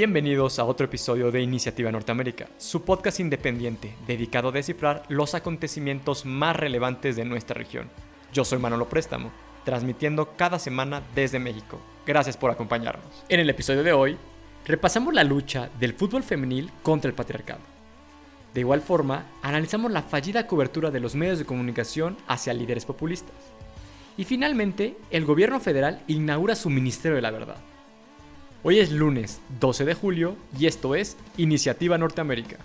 Bienvenidos a otro episodio de Iniciativa Norteamérica, su podcast independiente dedicado a descifrar los acontecimientos más relevantes de nuestra región. Yo soy Manolo Préstamo, transmitiendo cada semana desde México. Gracias por acompañarnos. En el episodio de hoy, repasamos la lucha del fútbol femenil contra el patriarcado. De igual forma, analizamos la fallida cobertura de los medios de comunicación hacia líderes populistas. Y finalmente, el gobierno federal inaugura su Ministerio de la Verdad. Hoy es lunes 12 de julio y esto es Iniciativa Norteamérica.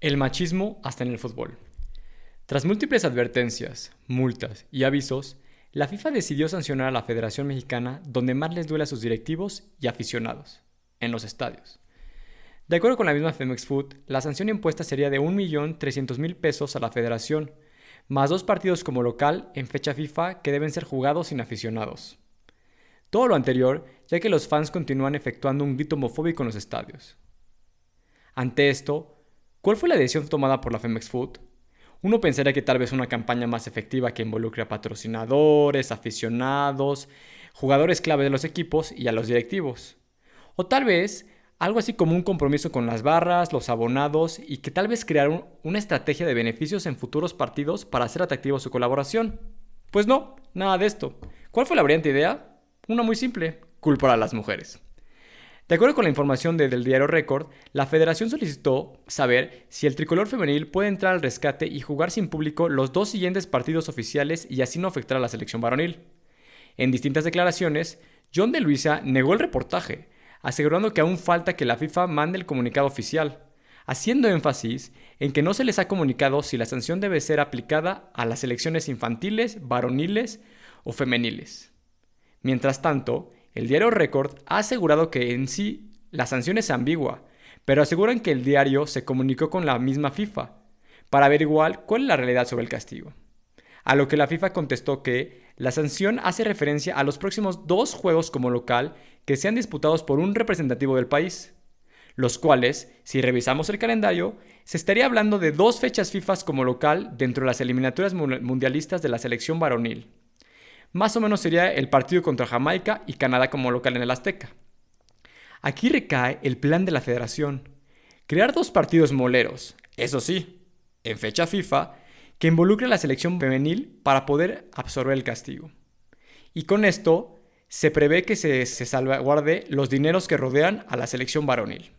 El machismo hasta en el fútbol. Tras múltiples advertencias, multas y avisos, la FIFA decidió sancionar a la Federación Mexicana donde más les duele a sus directivos y aficionados, en los estadios. De acuerdo con la misma Femex Food, la sanción impuesta sería de 1.300.000 pesos a la federación, más dos partidos como local en fecha FIFA que deben ser jugados sin aficionados. Todo lo anterior, ya que los fans continúan efectuando un grito homofóbico en los estadios. Ante esto, ¿cuál fue la decisión tomada por la Femex Food? Uno pensaría que tal vez una campaña más efectiva que involucre a patrocinadores, aficionados, jugadores clave de los equipos y a los directivos. O tal vez algo así como un compromiso con las barras, los abonados y que tal vez crear una estrategia de beneficios en futuros partidos para hacer atractivo su colaboración. Pues no, nada de esto. ¿Cuál fue la brillante idea? Una muy simple, culpar a las mujeres. De acuerdo con la información del diario Record, la federación solicitó saber si el tricolor femenil puede entrar al rescate y jugar sin público los dos siguientes partidos oficiales y así no afectar a la selección varonil. En distintas declaraciones, John de Luisa negó el reportaje, asegurando que aún falta que la FIFA mande el comunicado oficial, haciendo énfasis en que no se les ha comunicado si la sanción debe ser aplicada a las selecciones infantiles, varoniles o femeniles. Mientras tanto, el diario Record ha asegurado que en sí la sanción es ambigua, pero aseguran que el diario se comunicó con la misma FIFA para averiguar cuál es la realidad sobre el castigo. A lo que la FIFA contestó que la sanción hace referencia a los próximos dos juegos como local que sean disputados por un representativo del país, los cuales, si revisamos el calendario, se estaría hablando de dos fechas FIFA como local dentro de las eliminatorias mundialistas de la selección varonil. Más o menos sería el partido contra Jamaica y Canadá como local en el Azteca. Aquí recae el plan de la federación. Crear dos partidos moleros, eso sí, en fecha FIFA, que involucre a la selección femenil para poder absorber el castigo. Y con esto se prevé que se, salvaguarde los dineros que rodean a la selección varonil.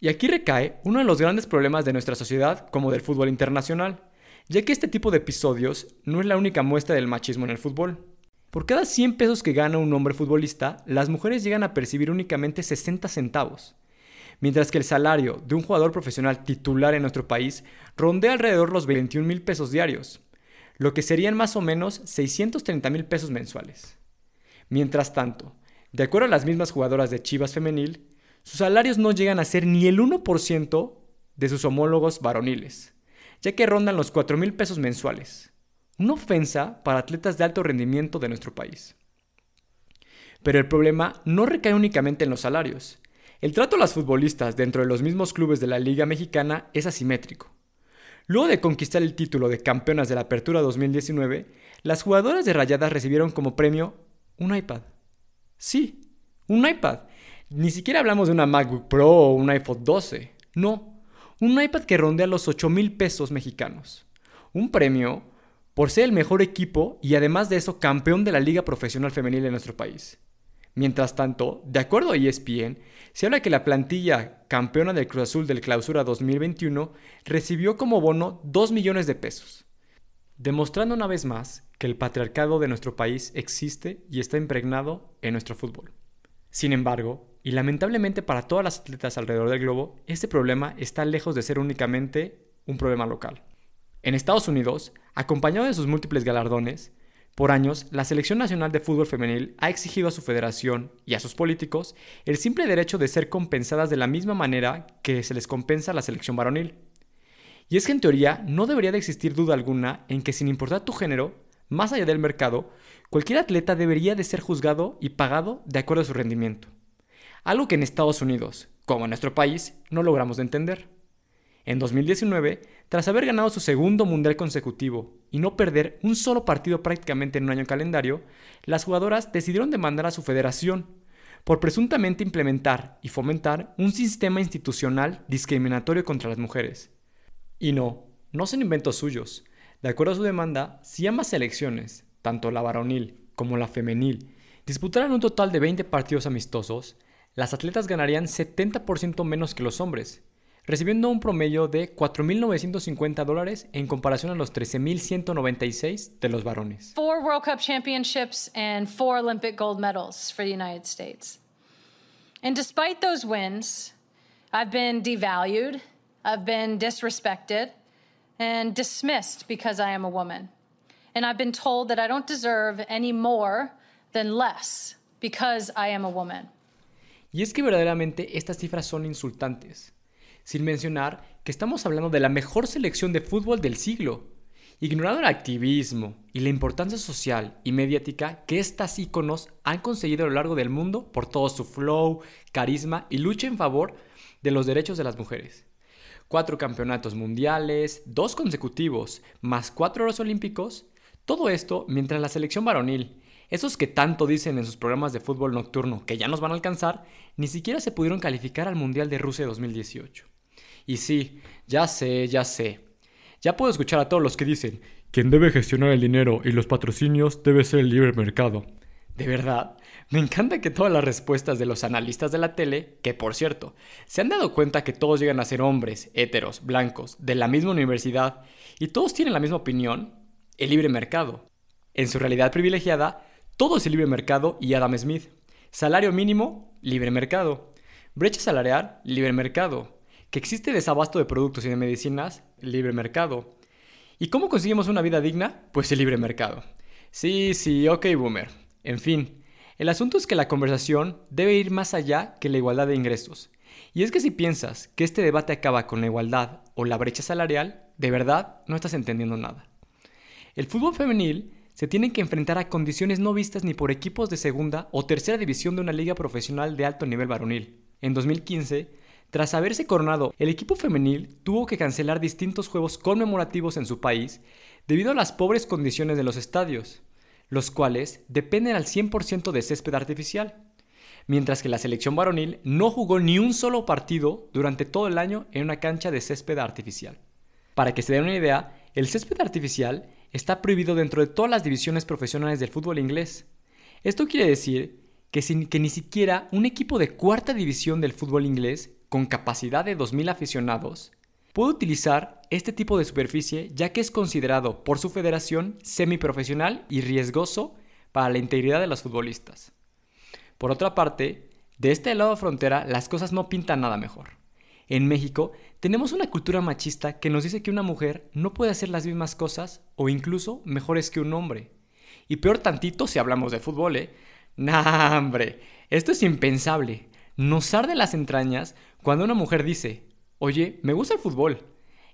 Y aquí recae uno de los grandes problemas de nuestra sociedad como del fútbol internacional, ya que este tipo de episodios no es la única muestra del machismo en el fútbol. Por cada 100 pesos que gana un hombre futbolista, las mujeres llegan a percibir únicamente 60 centavos, mientras que el salario de un jugador profesional titular en nuestro país rondea alrededor los 21 mil pesos diarios, lo que serían más o menos 630 mil pesos mensuales. Mientras tanto, de acuerdo a las mismas jugadoras de Chivas femenil, sus salarios no llegan a ser ni el 1% de sus homólogos varoniles, ya que rondan los 4 mil pesos mensuales. Una ofensa para atletas de alto rendimiento de nuestro país. Pero el problema no recae únicamente en los salarios. El trato a las futbolistas dentro de los mismos clubes de la Liga Mexicana es asimétrico. Luego de conquistar el título de campeonas de la Apertura 2019, las jugadoras de Rayadas recibieron como premio un iPad. Sí, un iPad. Ni siquiera hablamos de una MacBook Pro o un iPhone 12. No, un iPad que rondea los 8 mil pesos mexicanos. Un premio por ser el mejor equipo y además de eso campeón de la Liga Profesional Femenil en nuestro país. Mientras tanto, de acuerdo a ESPN, se habla que la plantilla campeona del Cruz Azul del Clausura 2021 recibió como bono 2 millones de pesos, demostrando una vez más que el patriarcado de nuestro país existe y está impregnado en nuestro fútbol. Sin embargo, y lamentablemente para todas las atletas alrededor del globo, este problema está lejos de ser únicamente un problema local. En Estados Unidos, acompañado de sus múltiples galardones, por años, la Selección Nacional de Fútbol Femenil ha exigido a su federación y a sus políticos el simple derecho de ser compensadas de la misma manera que se les compensa a la selección varonil. Y es que en teoría no debería de existir duda alguna en que sin importar tu género, más allá del mercado, cualquier atleta debería de ser juzgado y pagado de acuerdo a su rendimiento. Algo que en Estados Unidos, como en nuestro país, no logramos entender. En 2019, tras haber ganado su segundo mundial consecutivo y no perder un solo partido prácticamente en un año calendario, las jugadoras decidieron demandar a su federación por presuntamente implementar y fomentar un sistema institucional discriminatorio contra las mujeres. Y no, no son inventos suyos. De acuerdo a su demanda, si ambas selecciones, tanto la varonil como la femenil, disputaran un total de 20 partidos amistosos, las atletas ganarían 70% menos que los hombres, recibiendo un promedio de 4.950 dólares en comparación a los 13.196 de los varones. Four World Cup championships and four Olympic gold medals for the United States. And despite those wins, I've been devalued, I've been disrespected, and dismissed because I am a woman. And I've been told that I don't deserve any more than less because I am a woman. Y es que verdaderamente estas cifras son insultantes sin mencionar que estamos hablando de la mejor selección de fútbol del siglo, ignorando el activismo y la importancia social y mediática que estas íconos han conseguido a lo largo del mundo por todo su flow, carisma y lucha en favor de los derechos de las mujeres. Cuatro campeonatos mundiales, dos consecutivos, más cuatro oros olímpicos, todo esto mientras la selección varonil, esos que tanto dicen en sus programas de fútbol nocturno que ya nos van a alcanzar, ni siquiera se pudieron calificar al Mundial de Rusia 2018. Y sí, ya sé, ya sé. Ya puedo escuchar a todos los que dicen, quien debe gestionar el dinero y los patrocinios debe ser el libre mercado. De verdad, me encanta que todas las respuestas de los analistas de la tele, que por cierto, se han dado cuenta que todos llegan a ser hombres, héteros, blancos, de la misma universidad, y todos tienen la misma opinión, el libre mercado. En su realidad privilegiada, todo es el libre mercado y Adam Smith. Salario mínimo, libre mercado. Brecha salarial, libre mercado que existe desabasto de productos y de medicinas, libre mercado. ¿Y cómo conseguimos una vida digna? Pues el libre mercado. Sí, sí, ok, boomer. En fin, el asunto es que la conversación debe ir más allá que la igualdad de ingresos. Y es que si piensas que este debate acaba con la igualdad o la brecha salarial, de verdad no estás entendiendo nada. El fútbol femenil se tiene que enfrentar a condiciones no vistas ni por equipos de segunda o tercera división de una liga profesional de alto nivel varonil. En 2015, tras haberse coronado, el equipo femenil tuvo que cancelar distintos juegos conmemorativos en su país debido a las pobres condiciones de los estadios, los cuales dependen al 100% de césped artificial, mientras que la selección varonil no jugó ni un solo partido durante todo el año en una cancha de césped artificial. Para que se den una idea, el césped artificial está prohibido dentro de todas las divisiones profesionales del fútbol inglés. Esto quiere decir que, sin, que ni siquiera un equipo de cuarta división del fútbol inglés con capacidad de 2.000 aficionados, puede utilizar este tipo de superficie ya que es considerado por su federación semiprofesional y riesgoso para la integridad de los futbolistas. Por otra parte, de este lado de frontera las cosas no pintan nada mejor. En México tenemos una cultura machista que nos dice que una mujer no puede hacer las mismas cosas o incluso mejores que un hombre. Y peor tantito si hablamos de fútbol, ¿eh? Nah, hombre, esto es impensable. Nos arde las entrañas cuando una mujer dice, oye, me gusta el fútbol.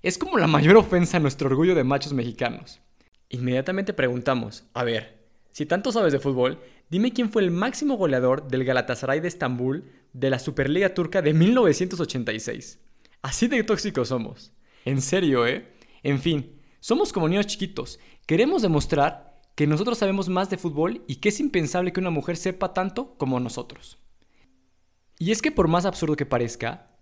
Es como la mayor ofensa a nuestro orgullo de machos mexicanos. Inmediatamente preguntamos, a ver, si tanto sabes de fútbol, dime quién fue el máximo goleador del Galatasaray de Estambul de la Superliga Turca de 1986. Así de tóxicos somos. En serio, ¿eh? En fin, somos como niños chiquitos. Queremos demostrar que nosotros sabemos más de fútbol y que es impensable que una mujer sepa tanto como nosotros. Y es que por más absurdo que parezca,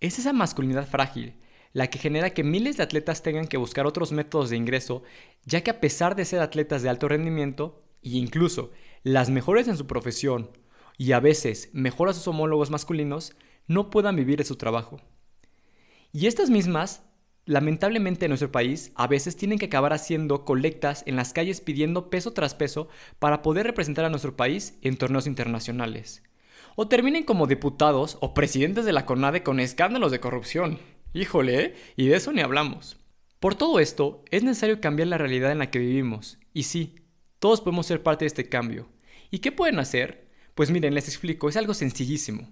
es esa masculinidad frágil la que genera que miles de atletas tengan que buscar otros métodos de ingreso, ya que a pesar de ser atletas de alto rendimiento, e incluso las mejores en su profesión, y a veces mejor a sus homólogos masculinos, no puedan vivir de su trabajo. Y estas mismas, lamentablemente en nuestro país, a veces tienen que acabar haciendo colectas en las calles pidiendo peso tras peso para poder representar a nuestro país en torneos internacionales o terminen como diputados o presidentes de la CONADE con escándalos de corrupción. Híjole, ¿eh? y de eso ni hablamos. Por todo esto, es necesario cambiar la realidad en la que vivimos. Y sí, todos podemos ser parte de este cambio. ¿Y qué pueden hacer? Pues miren, les explico, es algo sencillísimo.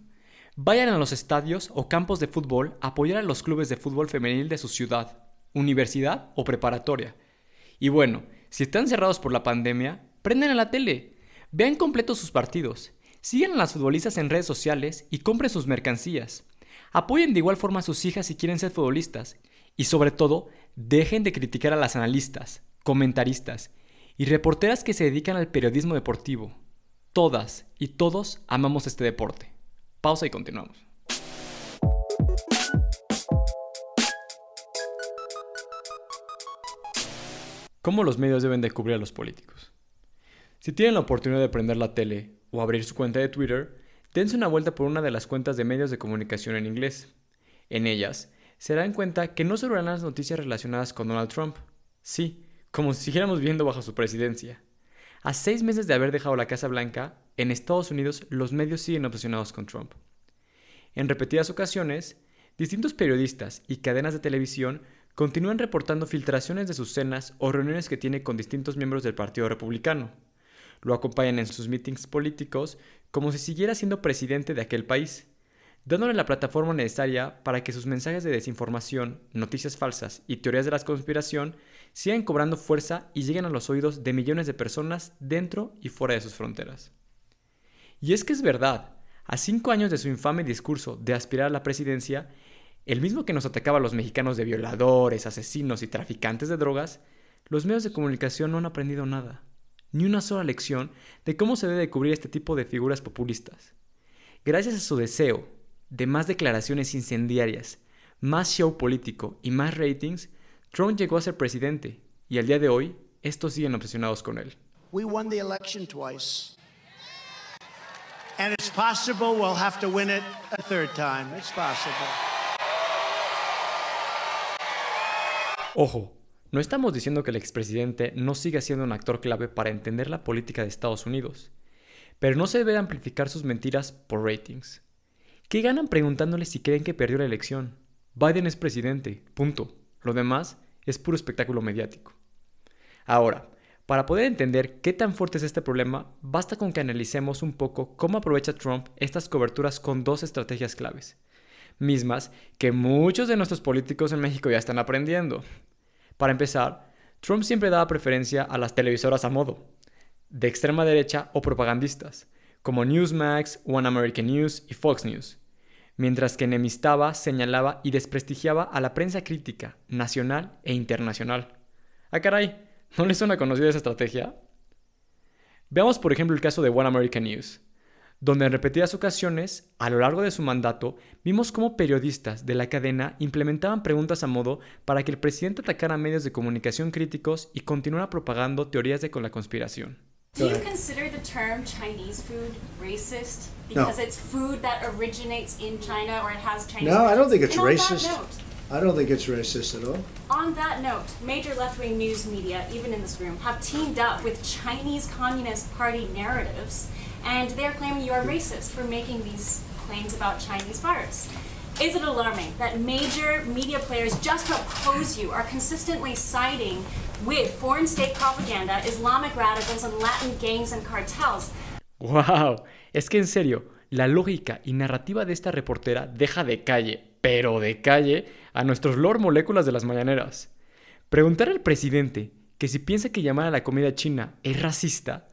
Vayan a los estadios o campos de fútbol a apoyar a los clubes de fútbol femenil de su ciudad, universidad o preparatoria. Y bueno, si están cerrados por la pandemia, prenden a la tele, vean completos sus partidos Sigan a las futbolistas en redes sociales y compren sus mercancías. Apoyen de igual forma a sus hijas si quieren ser futbolistas. Y sobre todo, dejen de criticar a las analistas, comentaristas y reporteras que se dedican al periodismo deportivo. Todas y todos amamos este deporte. Pausa y continuamos. ¿Cómo los medios deben de cubrir a los políticos? Si tienen la oportunidad de prender la tele o abrir su cuenta de Twitter, dense una vuelta por una de las cuentas de medios de comunicación en inglés. En ellas, se darán cuenta que no solo verán las noticias relacionadas con Donald Trump. Sí, como si siguiéramos viendo bajo su presidencia. A seis meses de haber dejado la Casa Blanca, en Estados Unidos los medios siguen obsesionados con Trump. En repetidas ocasiones, distintos periodistas y cadenas de televisión continúan reportando filtraciones de sus cenas o reuniones que tiene con distintos miembros del Partido Republicano. Lo acompañan en sus meetings políticos como si siguiera siendo presidente de aquel país dándole la plataforma necesaria para que sus mensajes de desinformación, noticias falsas y teorías de la conspiración sigan cobrando fuerza y lleguen a los oídos de millones de personas dentro y fuera de sus fronteras. Y es que es verdad, a cinco años de su infame discurso de aspirar a la presidencia, el mismo que nos atacaba a los mexicanos de violadores, asesinos y traficantes de drogas, los medios de comunicación no han aprendido nada, ni una sola lección de cómo se debe cubrir este tipo de figuras populistas. Gracias a su deseo de más declaraciones incendiarias, más show político y más ratings, Trump llegó a ser presidente y al día de hoy estos siguen obsesionados con él. We won the election twice. And it's possible we'll have to win it a third time. It's possible. Ojo, no estamos diciendo que el expresidente no siga siendo un actor clave para entender la política de Estados Unidos, pero no se debe amplificar sus mentiras por ratings. ¿Qué ganan preguntándole si creen que perdió la elección? Biden es presidente, punto. Lo demás es puro espectáculo mediático. Ahora, para poder entender qué tan fuerte es este problema, basta con que analicemos un poco cómo aprovecha Trump estas coberturas con dos estrategias claves, mismas que muchos de nuestros políticos en México ya están aprendiendo. Para empezar, Trump siempre daba preferencia a las televisoras a modo, de extrema derecha o propagandistas, como Newsmax, One American News y Fox News, mientras que enemistaba, señalaba y desprestigiaba a la prensa crítica, nacional e internacional. Ah, caray, ¿no les suena conocida esa estrategia? Veamos por ejemplo el caso de One American News, donde en repetidas ocasiones, a lo largo de su mandato, vimos cómo periodistas de la cadena implementaban preguntas a modo para que el presidente atacara medios de comunicación críticos y continuara propagando teorías de con la conspiración. Do you consider the term Chinese food racist because No. it's food that originates in China or it has Chinese? No, I don't think it's racist. I don't think it's racist at all. On that note, major left-wing news media, even in this room, have teamed up with Chinese Communist Party narratives, and they're claiming you are racist for making these claims about Chinese virus. Is it alarming that major media players just to oppose you are consistently siding with foreign state propaganda, Islamic radicals, and Latin gangs and cartels? ¡Wow! Es que en serio, la lógica y narrativa de esta reportera deja de calle, pero de calle, a nuestros lord moléculas de las mañaneras. Preguntar al presidente que si piensa que llamar a la comida china es racista,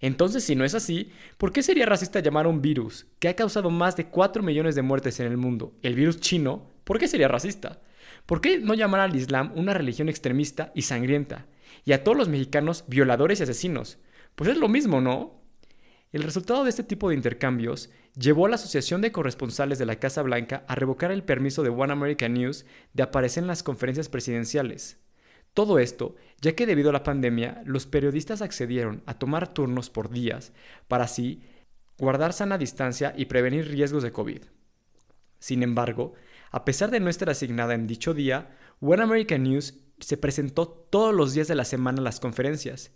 entonces si no es así, ¿por qué sería racista llamar a un virus que ha causado más de 4 millones de muertes en el mundo, el virus chino, ¿por qué sería racista? ¿Por qué no llamar al Islam una religión extremista y sangrienta? Y a todos los mexicanos violadores y asesinos. Pues es lo mismo, ¿no? El resultado de este tipo de intercambios llevó a la Asociación de Corresponsales de la Casa Blanca a revocar el permiso de One American News de aparecer en las conferencias presidenciales. Todo esto, ya que debido a la pandemia, los periodistas accedieron a tomar turnos por días para así guardar sana distancia y prevenir riesgos de COVID. Sin embargo, a pesar de no estar asignada en dicho día, One American News se presentó todos los días de la semana a las conferencias,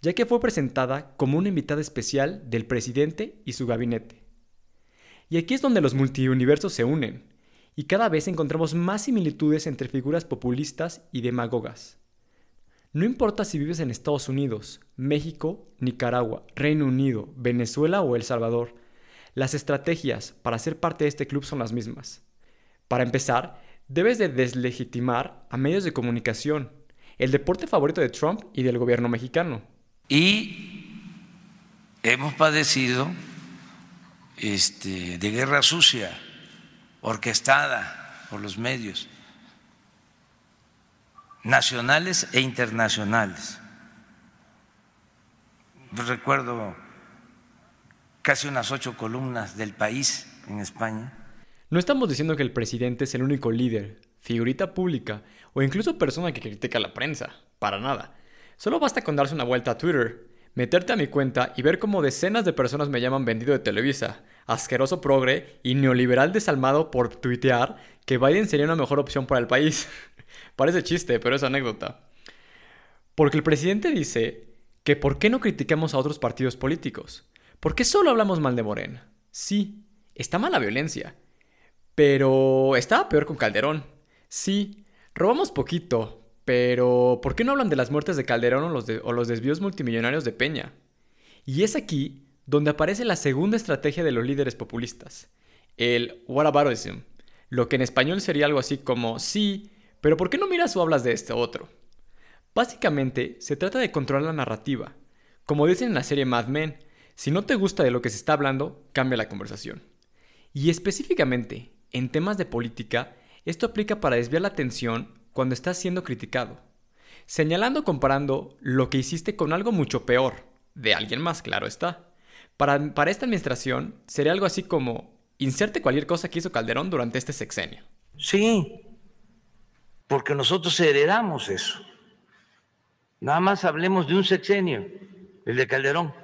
ya que fue presentada como una invitada especial del presidente y su gabinete. Y aquí es donde los multiuniversos se unen, y cada vez encontramos más similitudes entre figuras populistas y demagogas. No importa si vives en Estados Unidos, México, Nicaragua, Reino Unido, Venezuela o El Salvador, las estrategias para ser parte de este club son las mismas. Para empezar, debes de deslegitimar a medios de comunicación, el deporte favorito de Trump y del gobierno mexicano. y hemos padecido este, de guerra sucia orquestada por los medios nacionales e internacionales. Recuerdo casi unas ocho columnas del país en España. No estamos diciendo que el presidente es el único líder, figurita pública o incluso persona que critica a la prensa. Para nada. Solo basta con darse una vuelta a Twitter, meterte a mi cuenta y ver cómo decenas de personas me llaman vendido de Televisa, asqueroso progre y neoliberal desalmado por tuitear que Biden sería una mejor opción para el país. Parece chiste, pero es anécdota. Porque el presidente dice que por qué no criticamos a otros partidos políticos. ¿Por qué solo hablamos mal de Morena? Sí, está mal la violencia. Pero estaba peor con Calderón. Sí, robamos poquito, pero ¿por qué no hablan de las muertes de Calderón o los, o los desvíos multimillonarios de Peña? Y es aquí donde aparece la segunda estrategia de los líderes populistas, el whataboutism, lo que en español sería algo así como sí, pero ¿por qué no miras o hablas de este otro? Básicamente, se trata de controlar la narrativa. Como dicen en la serie Mad Men, si no te gusta de lo que se está hablando, cambia la conversación. Y específicamente, en temas de política, esto aplica para desviar la atención cuando estás siendo criticado. Señalando o comparando lo que hiciste con algo mucho peor, de alguien más, claro está. Para, para esta administración, sería algo así como, inserte cualquier cosa que hizo Calderón durante este sexenio. Sí, porque nosotros heredamos eso. Nada más hablemos de un sexenio, el de Calderón.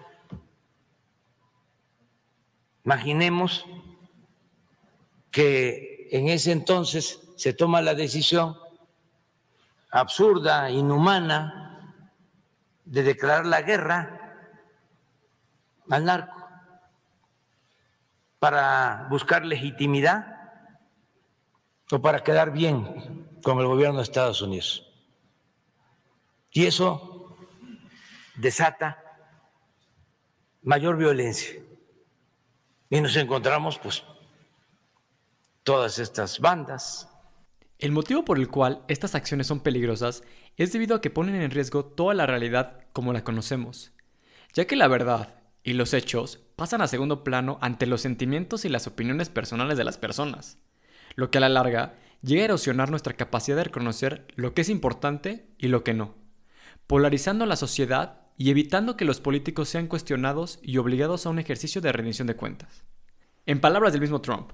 Imaginemos que en ese entonces se toma la decisión absurda, inhumana, de declarar la guerra al narco para buscar legitimidad o para quedar bien con el gobierno de Estados Unidos. Y eso desata mayor violencia. Y nos encontramos, pues, todas estas bandas. El motivo por el cual estas acciones son peligrosas es debido a que ponen en riesgo toda la realidad como la conocemos, ya que la verdad y los hechos pasan a segundo plano ante los sentimientos y las opiniones personales de las personas, lo que a la larga llega a erosionar nuestra capacidad de reconocer lo que es importante y lo que no, polarizando la sociedad y evitando que los políticos sean cuestionados y obligados a un ejercicio de rendición de cuentas. En palabras del mismo Trump,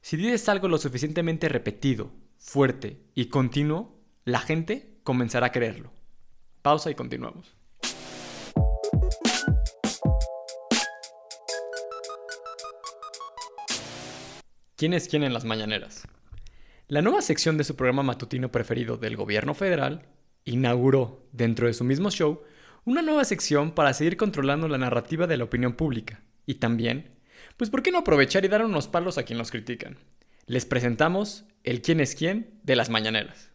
si dices algo lo suficientemente repetido, fuerte y continuo, la gente comenzará a creerlo. Pausa y continuamos. ¿Quién es quién en las mañaneras? La nueva sección de su programa matutino preferido del gobierno federal inauguró, dentro de su mismo show, una nueva sección para seguir controlando la narrativa de la opinión pública. Y también, pues ¿por qué no aprovechar y dar unos palos a quien los critican? Les presentamos el quién es quién de las mañaneras.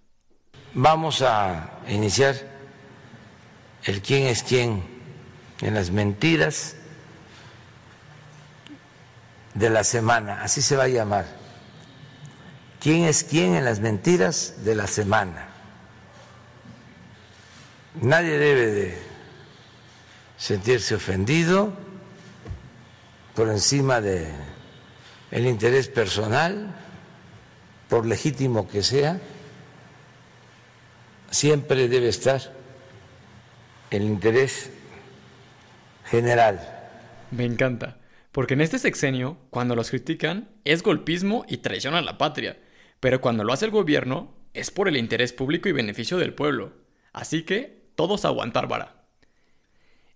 Vamos a iniciar el quién es quién en las mentiras de la semana, así se va a llamar quién es quién en las mentiras de la semana. Nadie debe de sentirse ofendido por encima de el interés personal, por legítimo que sea, siempre debe estar el interés general. Me encanta, porque en este sexenio, cuando los critican, es golpismo y traición a la patria. Pero cuando lo hace el gobierno, es por el interés público y beneficio del pueblo. Así que, todos a aguantar vara.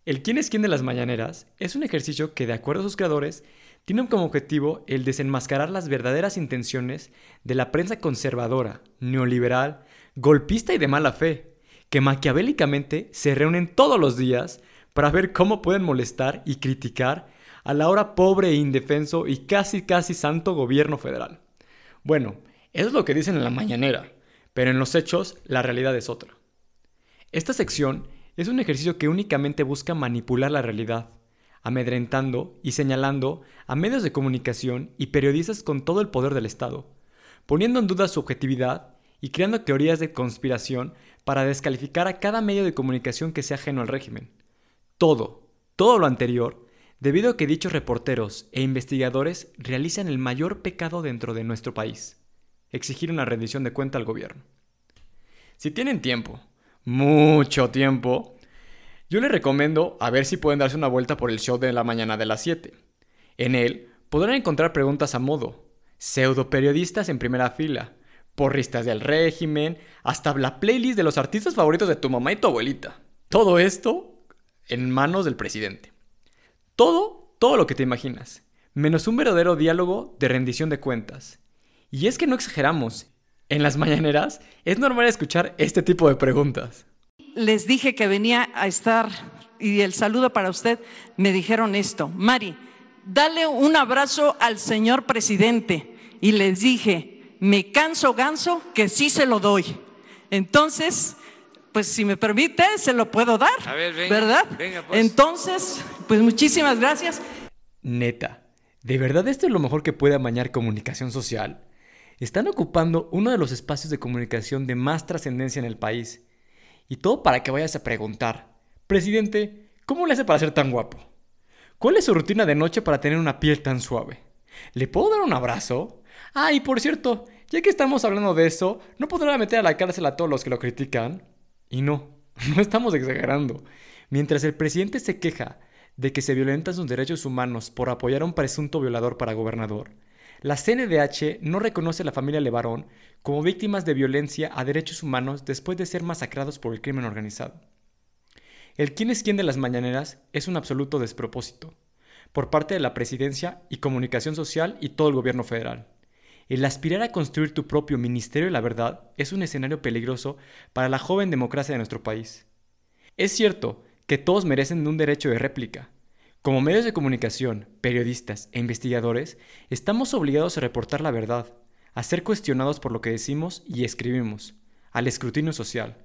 El quién es quién de las mañaneras es un ejercicio que, de acuerdo a sus creadores, tiene como objetivo el desenmascarar las verdaderas intenciones de la prensa conservadora, neoliberal, golpista y de mala fe, que maquiavélicamente se reúnen todos los días para ver cómo pueden molestar y criticar a la hora pobre e indefenso y casi casi santo gobierno federal. Bueno, eso es lo que dicen en la mañanera, pero en los hechos la realidad es otra. Esta sección es un ejercicio que únicamente busca manipular la realidad, amedrentando y señalando a medios de comunicación y periodistas con todo el poder del Estado, poniendo en duda su objetividad y creando teorías de conspiración para descalificar a cada medio de comunicación que sea ajeno al régimen. Todo, todo lo anterior, debido a que dichos reporteros e investigadores realizan el mayor pecado dentro de nuestro país, exigir una rendición de cuenta al gobierno. Si tienen tiempo, mucho tiempo, yo les recomiendo a ver si pueden darse una vuelta por el show de la mañana de las 7. En él podrán encontrar preguntas a modo, pseudo periodistas en primera fila, porristas del régimen, hasta la playlist de los artistas favoritos de tu mamá y tu abuelita. Todo esto en manos del presidente. Todo, todo lo que te imaginas, menos un verdadero diálogo de rendición de cuentas. Y es que no exageramos. En las mañaneras es normal escuchar este tipo de preguntas. Les dije que venía a estar y el saludo para usted, me dijeron esto, Mari, dale un abrazo al señor presidente. Y les dije, me canso ganso que sí se lo doy. Entonces, pues si me permite, se lo puedo dar. A ver, venga, ¿Verdad? Venga, pues. Entonces, pues muchísimas gracias. Neta, ¿de verdad esto es lo mejor que puede amañar comunicación social? Están ocupando uno de los espacios de comunicación de más trascendencia en el país. Y todo para que vayas a preguntar, presidente, ¿cómo le hace para ser tan guapo? ¿Cuál es su rutina de noche para tener una piel tan suave? ¿Le puedo dar un abrazo? Ah, y por cierto, ya que estamos hablando de eso, ¿no podrá meter a la cárcel a todos los que lo critican? Y no, no estamos exagerando. Mientras el presidente se queja de que se violentan sus derechos humanos por apoyar a un presunto violador para gobernador, la CNDH no reconoce a la familia Levarón como víctimas de violencia a derechos humanos después de ser masacrados por el crimen organizado. El quién es quién de las mañaneras es un absoluto despropósito, por parte de la presidencia y comunicación social y todo el gobierno federal. El aspirar a construir tu propio Ministerio de la Verdad es un escenario peligroso para la joven democracia de nuestro país. Es cierto que todos merecen un derecho de réplica. Como medios de comunicación, periodistas e investigadores, estamos obligados a reportar la verdad, a ser cuestionados por lo que decimos y escribimos, al escrutinio social.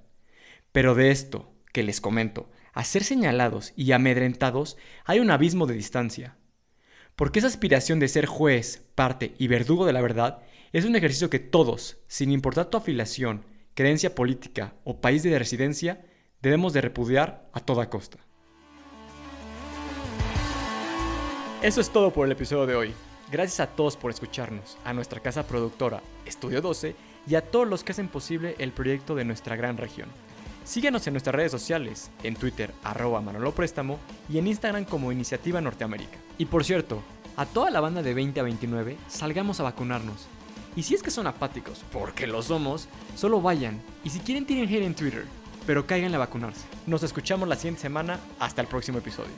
Pero de esto, que les comento, a ser señalados y amedrentados, hay un abismo de distancia. Porque esa aspiración de ser juez, parte y verdugo de la verdad es un ejercicio que todos, sin importar tu afiliación, creencia política o país de residencia, debemos de repudiar a toda costa. Eso es todo por el episodio de hoy. Gracias a todos por escucharnos, a nuestra casa productora Estudio 12 y a todos los que hacen posible el proyecto de nuestra gran región. Síguenos en nuestras redes sociales, en Twitter arroba Manolo Préstamo y en Instagram como Iniciativa Norteamérica. Y por cierto, a toda la banda de 20 a 29, salgamos a vacunarnos. Y si es que son apáticos, porque lo somos, solo vayan. Y si quieren tienen hate en Twitter, pero caigan a vacunarse. Nos escuchamos la siguiente semana, hasta el próximo episodio.